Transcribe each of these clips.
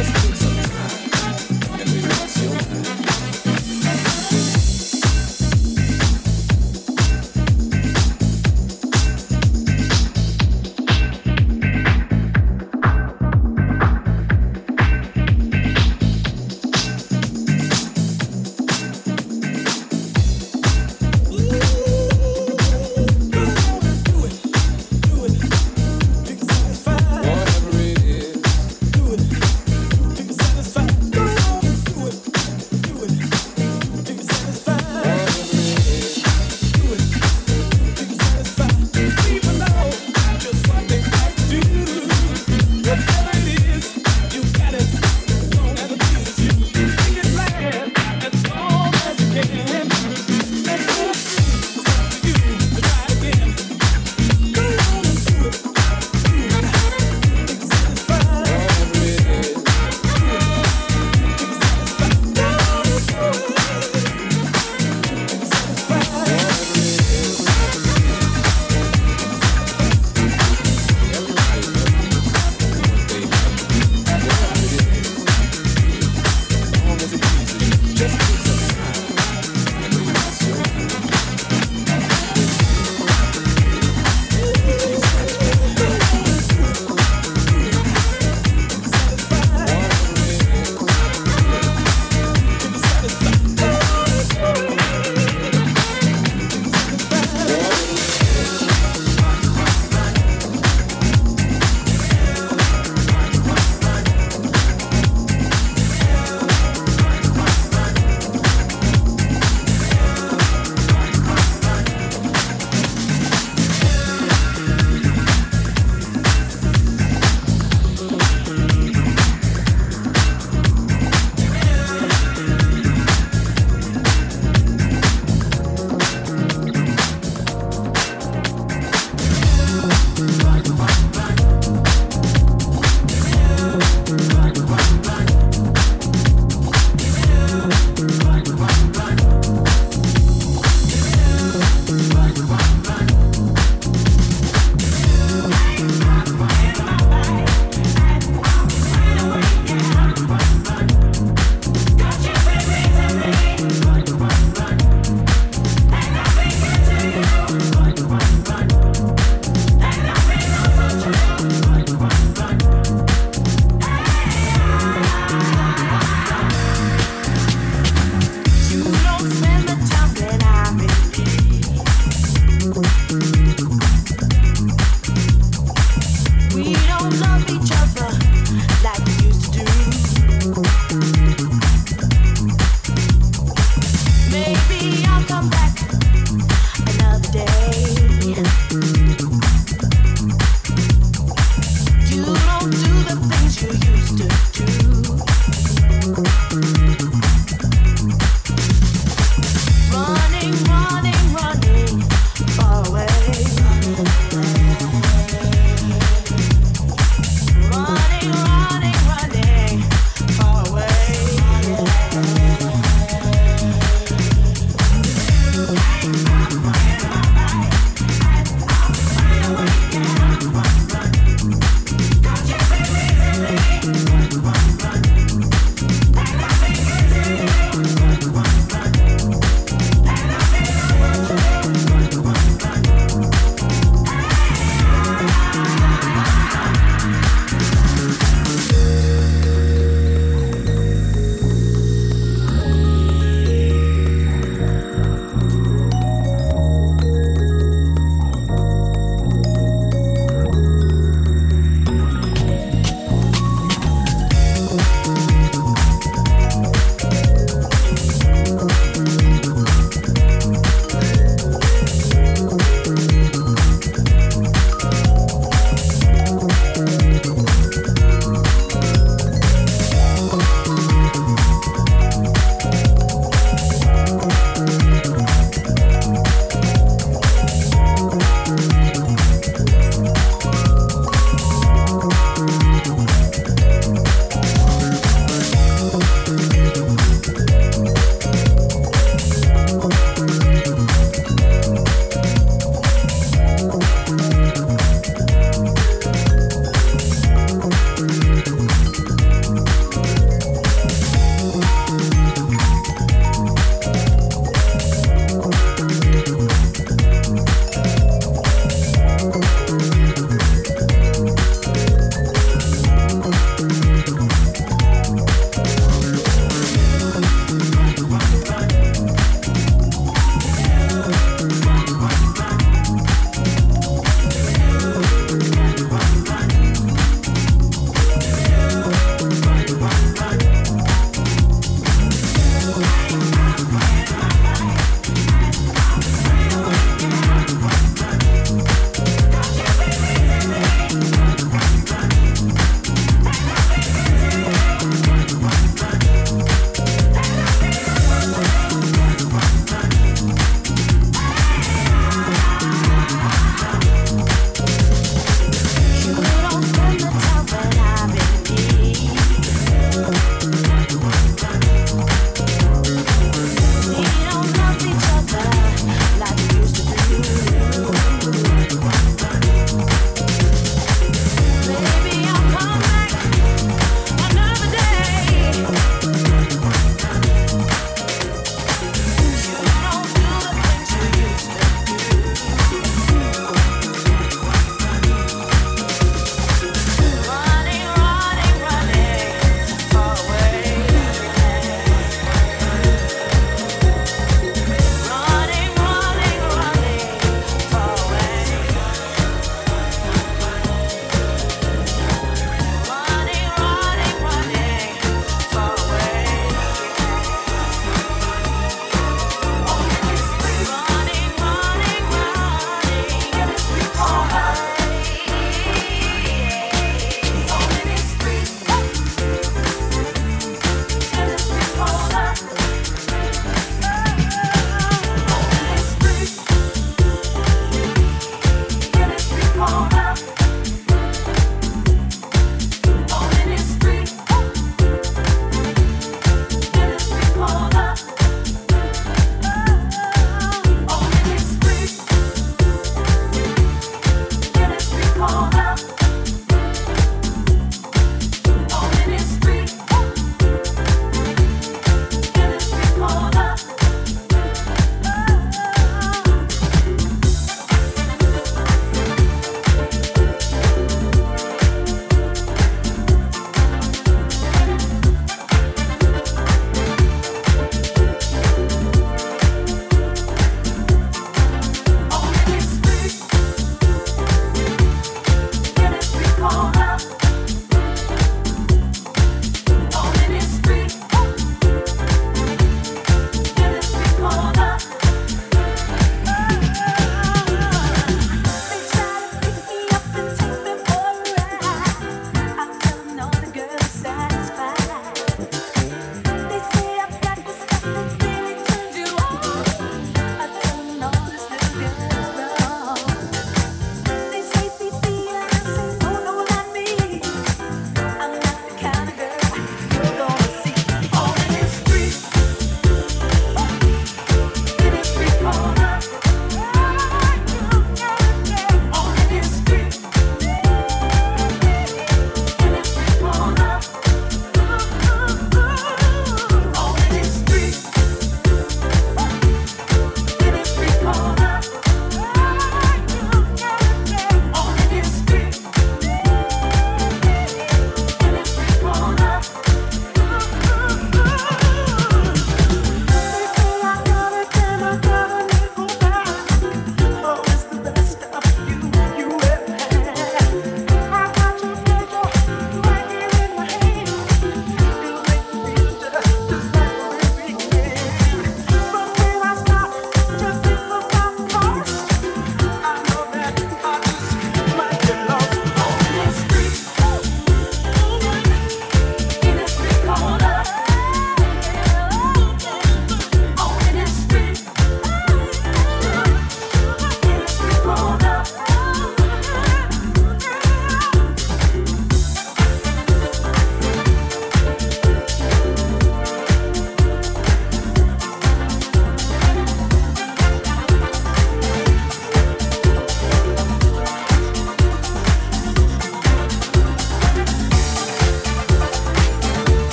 Just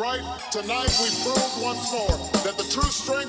right? Tonight we proved once more that the true strength.